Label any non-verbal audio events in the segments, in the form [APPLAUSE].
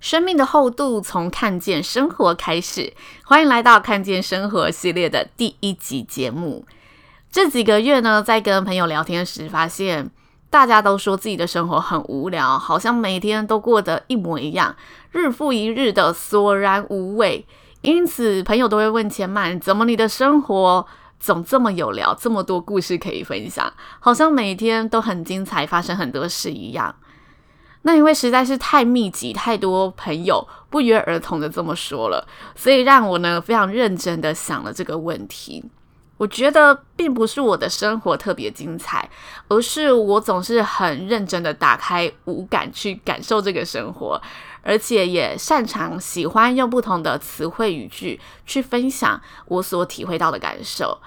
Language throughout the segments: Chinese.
生命的厚度从看见生活开始，欢迎来到看见生活系列的第一集节目。这几个月呢，在跟朋友聊天时，发现大家都说自己的生活很无聊，好像每天都过得一模一样，日复一日的索然无味。因此，朋友都会问千曼：怎么你的生活总这么有聊，这么多故事可以分享，好像每天都很精彩，发生很多事一样。那因为实在是太密集，太多朋友不约而同的这么说了，所以让我呢非常认真的想了这个问题。我觉得并不是我的生活特别精彩，而是我总是很认真的打开五感去感受这个生活，而且也擅长喜欢用不同的词汇语句去分享我所体会到的感受。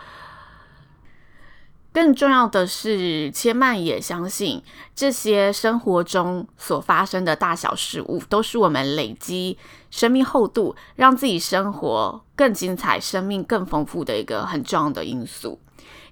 更重要的是，千曼也相信这些生活中所发生的大小事物，都是我们累积生命厚度，让自己生活更精彩、生命更丰富的一个很重要的因素。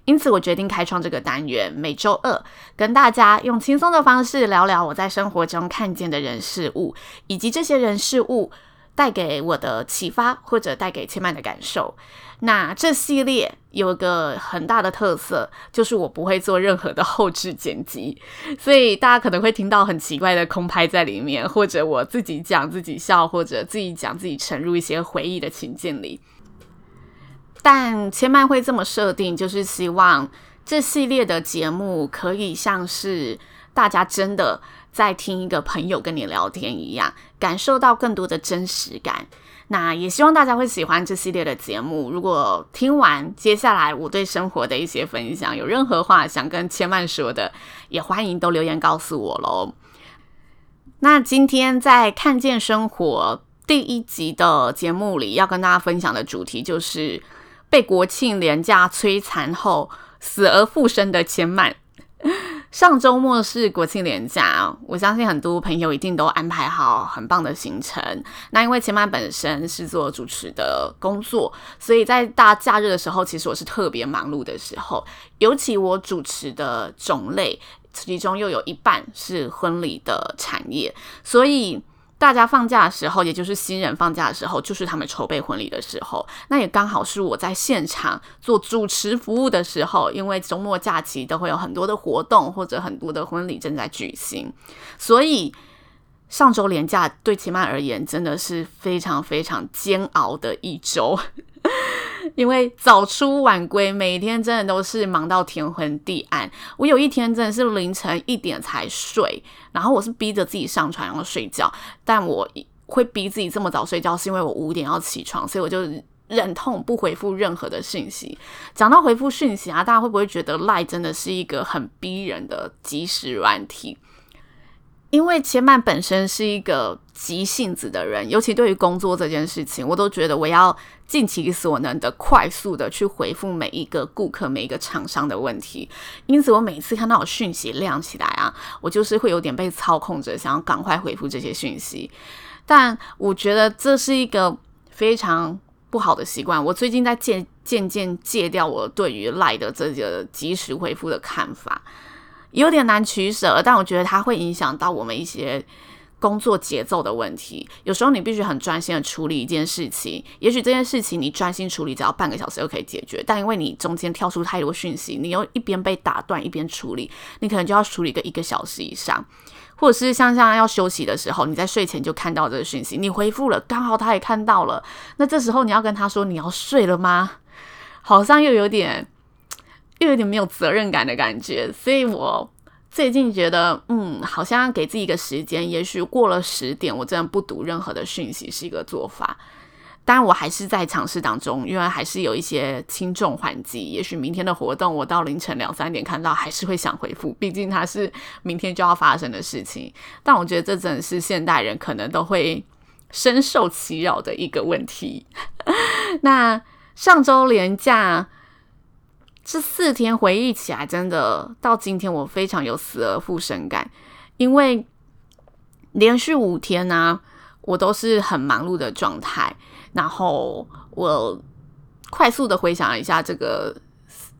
因此，我决定开创这个单元，每周二跟大家用轻松的方式聊聊我在生活中看见的人事物，以及这些人事物带给我的启发，或者带给千曼的感受。那这系列有个很大的特色，就是我不会做任何的后置剪辑，所以大家可能会听到很奇怪的空拍在里面，或者我自己讲自己笑，或者自己讲自己沉入一些回忆的情境里。但千曼会这么设定，就是希望这系列的节目可以像是大家真的在听一个朋友跟你聊天一样，感受到更多的真实感。那也希望大家会喜欢这系列的节目。如果听完接下来我对生活的一些分享，有任何话想跟千嫚说的，也欢迎都留言告诉我喽。那今天在看见生活第一集的节目里，要跟大家分享的主题就是被国庆连假摧残后死而复生的千嫚。上周末是国庆连假，我相信很多朋友一定都安排好很棒的行程。那因为前晚本身是做主持的工作，所以在大假日的时候，其实我是特别忙碌的时候。尤其我主持的种类，其中又有一半是婚礼的产业，所以。大家放假的时候，也就是新人放假的时候，就是他们筹备婚礼的时候。那也刚好是我在现场做主持服务的时候，因为周末假期都会有很多的活动或者很多的婚礼正在举行，所以上周连假对齐曼而言真的是非常非常煎熬的一周。因为早出晚归，每天真的都是忙到天昏地暗。我有一天真的是凌晨一点才睡，然后我是逼着自己上床然后睡觉。但我会逼自己这么早睡觉，是因为我五点要起床，所以我就忍痛不回复任何的讯息。讲到回复讯息啊，大家会不会觉得赖真的是一个很逼人的即时软体？因为千嫚本身是一个急性子的人，尤其对于工作这件事情，我都觉得我要尽其所能的快速的去回复每一个顾客、每一个厂商的问题。因此，我每次看到有讯息亮起来啊，我就是会有点被操控着，想要赶快回复这些讯息。但我觉得这是一个非常不好的习惯。我最近在渐渐渐戒掉我对于赖的这个及时回复的看法。有点难取舍，但我觉得它会影响到我们一些工作节奏的问题。有时候你必须很专心的处理一件事情，也许这件事情你专心处理只要半个小时就可以解决，但因为你中间跳出太多讯息，你又一边被打断一边处理，你可能就要处理个一个小时以上，或者是像像要休息的时候，你在睡前就看到这个讯息，你回复了，刚好他也看到了，那这时候你要跟他说你要睡了吗？好像又有点。又有点没有责任感的感觉，所以我最近觉得，嗯，好像给自己一个时间，也许过了十点，我真的不读任何的讯息是一个做法。当然我还是在尝试当中，因为还是有一些轻重缓急。也许明天的活动，我到凌晨两三点看到，还是会想回复，毕竟它是明天就要发生的事情。但我觉得这真的是现代人可能都会深受其扰的一个问题。那上周连假这四天回忆起来，真的到今天我非常有死而复生感，因为连续五天呢、我都是很忙碌的状态。然后我快速的回想了一下这个。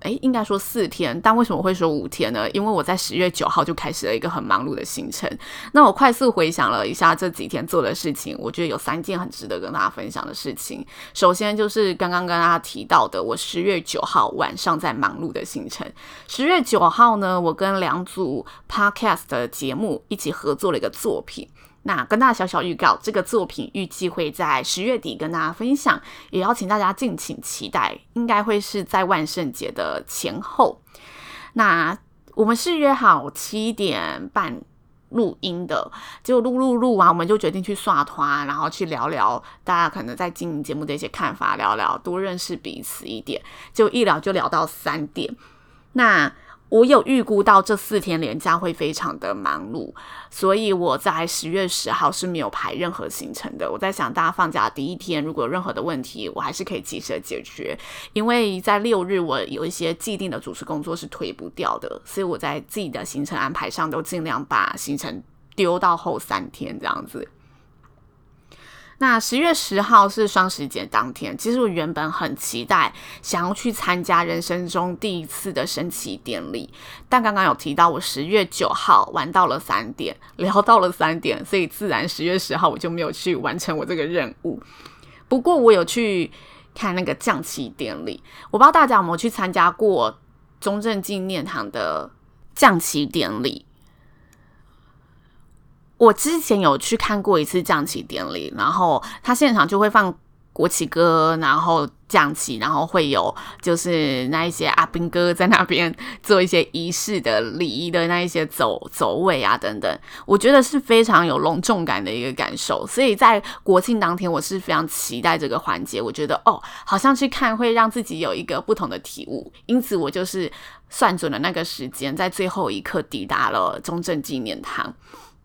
诶，应该说四天，但为什么会说五天呢？因为我在十月九号就开始了一个很忙碌的行程。那我快速回想了一下这几天做的事情，我觉得有三件很值得跟大家分享的事情。首先就是刚刚跟大家提到的，我十月九号晚上在忙碌的行程。十月九号呢，我跟两组 podcast 的节目一起合作了一个作品。那跟大家小小预告，这个作品预计会在十月底跟大家分享，也邀请大家敬请期待，应该会是在万圣节的前后。那我们是约好七点半录音的，结果录录录完，我们就决定去刷团，然后去聊聊大家可能在经营节目的一些看法，聊聊多认识彼此一点，就一聊就聊到三点。那我有预估到这四天连假会非常的忙碌，所以我在十月十号是没有排任何行程的。我在想，大家放假第一天如果有任何的问题，我还是可以及时的解决。因为在六日我有一些既定的主持工作是推不掉的，所以我在自己的行程安排上都尽量把行程丢到后三天这样子。那十月十号是双十节当天，其实我原本很期待想要去参加人生中第一次的升旗典礼，但刚刚有提到我十月九号玩到了三点，聊到了三点，所以自然十月十号我就没有去完成我这个任务。不过我有去看那个降旗典礼，我不知道大家有没有去参加过中正纪念堂的降旗典礼。我之前有去看过一次降旗典礼，然后他现场就会放国旗歌，然后降旗，然后会有就是那一些阿兵哥在那边 [LAUGHS] 做一些仪式的礼仪的那一些走走位啊等等，我觉得是非常有隆重感的一个感受。所以在国庆当天，我是非常期待这个环节，我觉得哦，好像去看会让自己有一个不同的体悟，因此我就是算准了那个时间，在最后一刻抵达了中正纪念堂。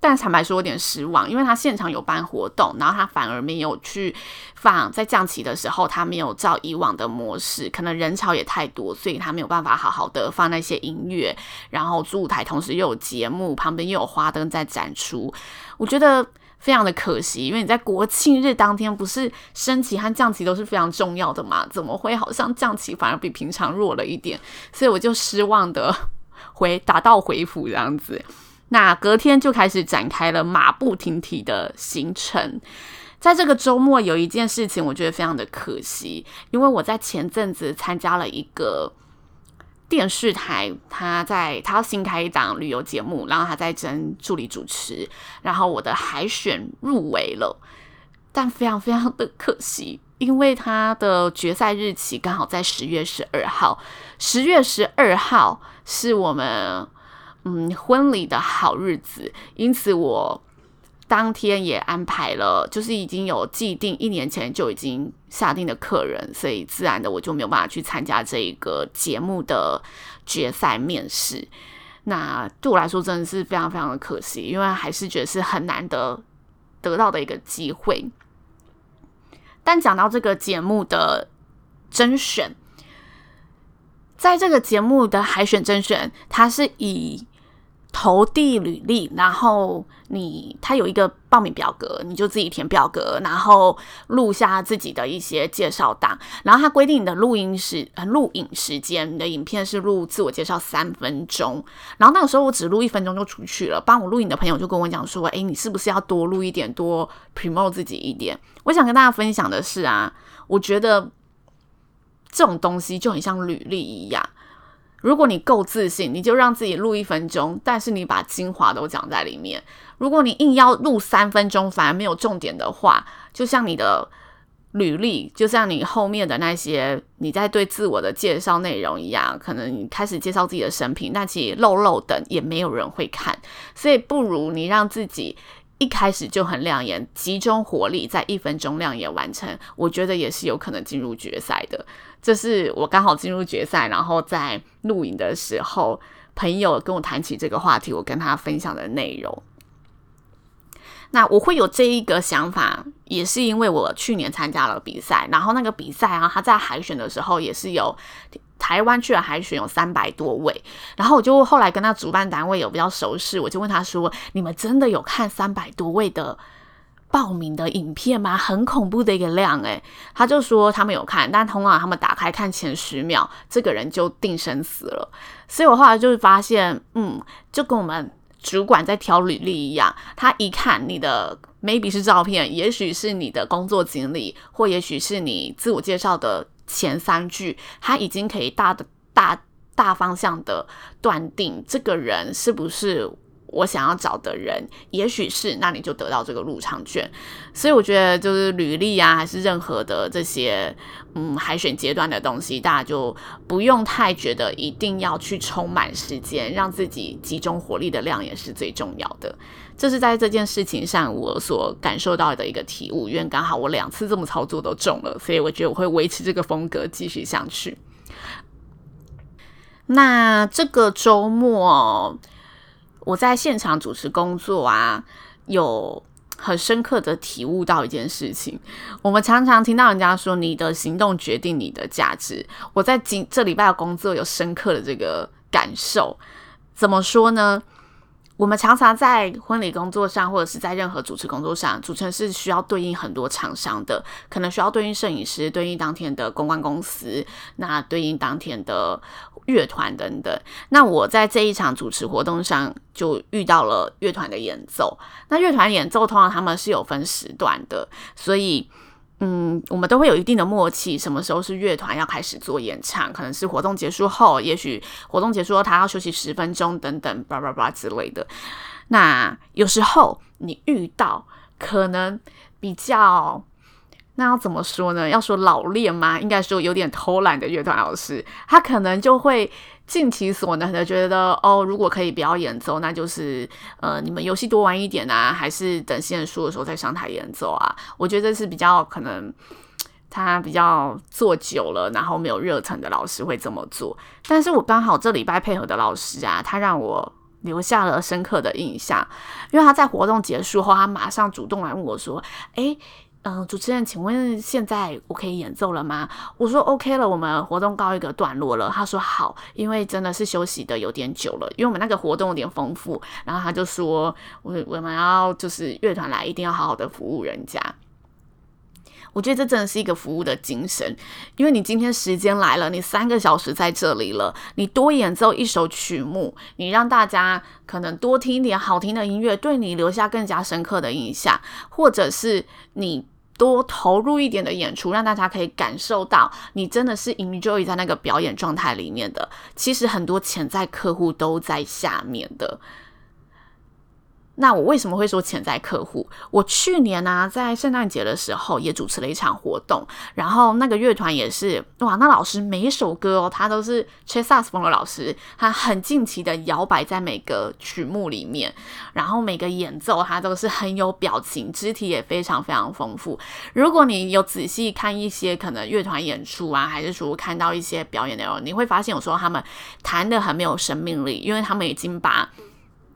但坦白说有点失望，因为他现场有办活动，然后他反而没有去放在降旗的时候，他没有照以往的模式，可能人潮也太多，所以他没有办法好好的放那些音乐，然后主舞台同时又有节目，旁边又有花灯在展出，我觉得非常的可惜，因为你在国庆日当天不是升旗和降旗都是非常重要的嘛，怎么会好像降旗反而比平常弱了一点？所以我就失望的 [LAUGHS] 回打道回府这样子。那隔天就开始展开了马不停蹄的行程。在这个周末有一件事情，我觉得非常的可惜，因为我在前阵子参加了一个电视台，他在他要新开一档旅游节目，然后他在征助理主持，然后我的海选入围了，但非常非常的可惜，因为他的决赛日期刚好在十月十二号，十月十二号是我们。嗯，婚礼的好日子，因此我当天也安排了，就是已经有既定一年前就已经下定的客人，所以自然的我就没有办法去参加这一个节目的决赛面试。那对我来说真的是非常非常的可惜，因为还是觉得是很难得得到的一个机会。但讲到这个节目的甄选，在这个节目的海选甄选，它是以投递履历，然后你他有一个报名表格，你就自己填表格，然后录下自己的一些介绍档，然后他规定你的录音时呃录影时间，你的影片是录自我介绍三分钟，然后那个时候我只录一分钟就出去了，帮我录影的朋友就跟我讲说，诶，你是不是要多录一点，多 promote 自己一点？我想跟大家分享的是啊，我觉得这种东西就很像履历一样。如果你够自信，你就让自己录一分钟，但是你把精华都讲在里面。如果你硬要录三分钟，反而没有重点的话，就像你的履历，就像你后面的那些你在对自我的介绍内容一样，可能你开始介绍自己的生平，但其实漏漏等也没有人会看。所以不如你让自己一开始就很亮眼，集中火力在一分钟亮眼完成，我觉得也是有可能进入决赛的。这是我刚好进入决赛，然后在录影的时候，朋友跟我谈起这个话题，我跟他分享的内容。那我会有这一个想法，也是因为我去年参加了比赛，然后那个比赛啊，他在海选的时候也是有。台湾去了海选有三百多位，然后我就后来跟他主办单位有比较熟识，我就问他说：“你们真的有看三百多位的报名的影片吗？很恐怖的一个量诶。”他就说他们有看，但通常他们打开看前十秒，这个人就定生死了。所以我后来就是发现，嗯，就跟我们主管在挑履历一样，他一看你的 maybe 是照片，也许是你的工作经历，或也许是你自我介绍的。前三句，他已经可以大的大大方向的断定这个人是不是我想要找的人，也许是，那你就得到这个入场券。所以我觉得，就是履历啊，还是任何的这些嗯海选阶段的东西，大家就不用太觉得一定要去充满时间，让自己集中火力的量也是最重要的。这是在这件事情上我所感受到的一个体悟，因为刚好我两次这么操作都中了，所以我觉得我会维持这个风格继续下去。那这个周末我在现场主持工作啊，有很深刻的体悟到一件事情。我们常常听到人家说，你的行动决定你的价值。我在今这礼拜的工作有深刻的这个感受，怎么说呢？我们常常在婚礼工作上，或者是在任何主持工作上，主持人是需要对应很多厂商的，可能需要对应摄影师，对应当天的公关公司，那对应当天的乐团等等。那我在这一场主持活动上，就遇到了乐团的演奏。那乐团演奏通常他们是有分时段的，所以。嗯，我们都会有一定的默契，什么时候是乐团要开始做演唱，可能是活动结束后，也许活动结束后他要休息十分钟等等，叭叭叭之类的。那有时候你遇到可能比较，那要怎么说呢？要说老练吗？应该说有点偷懒的乐团老师，他可能就会。尽其所能的觉得哦，如果可以不要演奏，那就是呃，你们游戏多玩一点啊，还是等新人输的时候再上台演奏啊？我觉得是比较可能，他比较做久了，然后没有热忱的老师会这么做。但是我刚好这礼拜配合的老师啊，他让我留下了深刻的印象，因为他在活动结束后，他马上主动来问我说：“诶。”嗯、主持人，请问现在我可以演奏了吗？我说 OK 了，我们活动告一个段落了。他说好，因为真的是休息的有点久了，因为我们那个活动有点丰富。然后他就说，我我们要就是乐团来，一定要好好的服务人家。我觉得这真的是一个服务的精神，因为你今天时间来了，你三个小时在这里了，你多演奏一首曲目，你让大家可能多听一点好听的音乐，对你留下更加深刻的印象，或者是你。多投入一点的演出，让大家可以感受到你真的是 enjoy 在那个表演状态里面的。其实很多潜在客户都在下面的。那我为什么会说潜在客户？我去年呢、在圣诞节的时候也主持了一场活动，然后那个乐团也是哇，那老师每一首歌哦，他都是吹萨克斯风的老师，他很尽情的摇摆在每个曲目里面，然后每个演奏他都是很有表情，肢体也非常非常丰富。如果你有仔细看一些可能乐团演出啊，还是说看到一些表演内容，你会发现有时候他们弹得很没有生命力，因为他们已经把。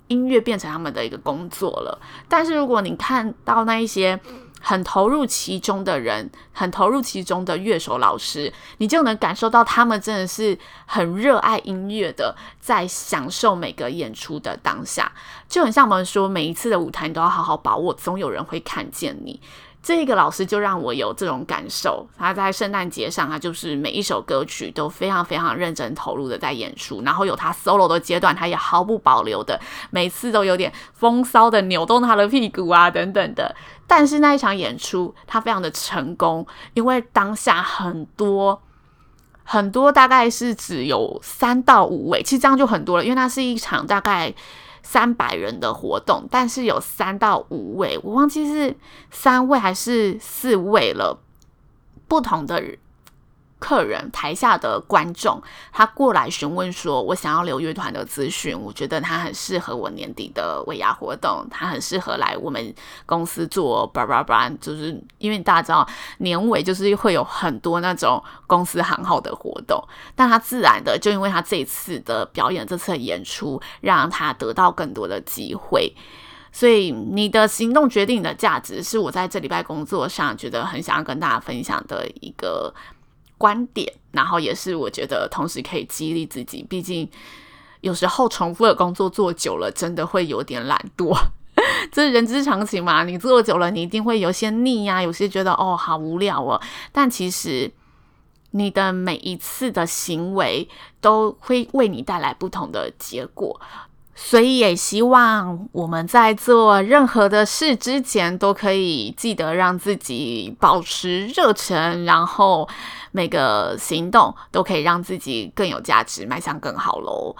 音乐变成他们的一个工作了，但是如果你看到那一些很投入其中的人，很投入其中的乐手老师，你就能感受到他们真的是很热爱音乐的，在享受每个演出的当下，就很像我们说，每一次的舞台你都要好好把握，总有人会看见你。这个老师就让我有这种感受，他在圣诞节上，他就是每一首歌曲都非常非常认真投入的在演出，然后有他 solo 的阶段，他也毫不保留的，每次都有点风骚的扭动他的屁股啊等等的。但是那一场演出他非常的成功，因为当下很多很多大概是只有三到五位，其实这样就很多了，因为那是一场大概。三百人的活动，但是有三到五位，我忘记是三位还是四位了。不同的客人台下的观众，他过来询问说：“我想要留乐团的资讯，我觉得他很适合我年底的尾牙活动，他很适合来我们公司做叭叭叭。”就是因为大家知道年尾就是会有很多那种公司行号的活动，但他自然的就因为他这一次的表演，这次的演出，让他得到更多的机会。所以你的行动决定你的价值，是我在这礼拜工作上觉得很想要跟大家分享的一个。观点，然后也是我觉得同时可以激励自己。毕竟有时候重复的工作做久了，真的会有点懒惰，[LAUGHS] 这是人之常情嘛。你做久了，你一定会有些腻呀、有些觉得哦好无聊哦。但其实你的每一次的行为都会为你带来不同的结果。所以也希望我们在做任何的事之前，都可以记得让自己保持热忱，然后每个行动都可以让自己更有价值，迈向更好喽。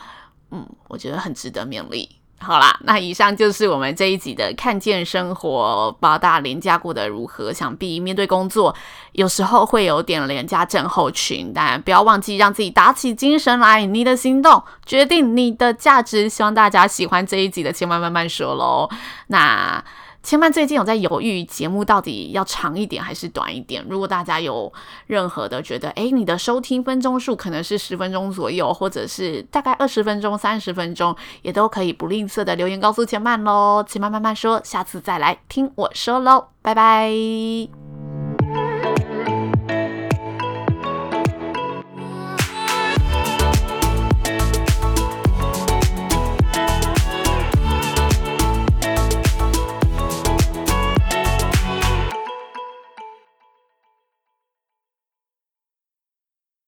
嗯，我觉得很值得勉励。好啦，那以上就是我们这一集的看见生活。不知道大家连假过得如何？想必面对工作，有时候会有点连假症候群，但不要忘记让自己打起精神来。你的行动决定你的价值。希望大家喜欢这一集的，千万慢慢说喽。那。千曼最近有在犹豫节目到底要长一点还是短一点。如果大家有任何的觉得，诶，你的收听分钟数可能是十分钟左右，或者是大概二十分钟、三十分钟，也都可以不吝啬的留言告诉千曼喽。千曼慢慢说，下次再来听我说喽，拜拜。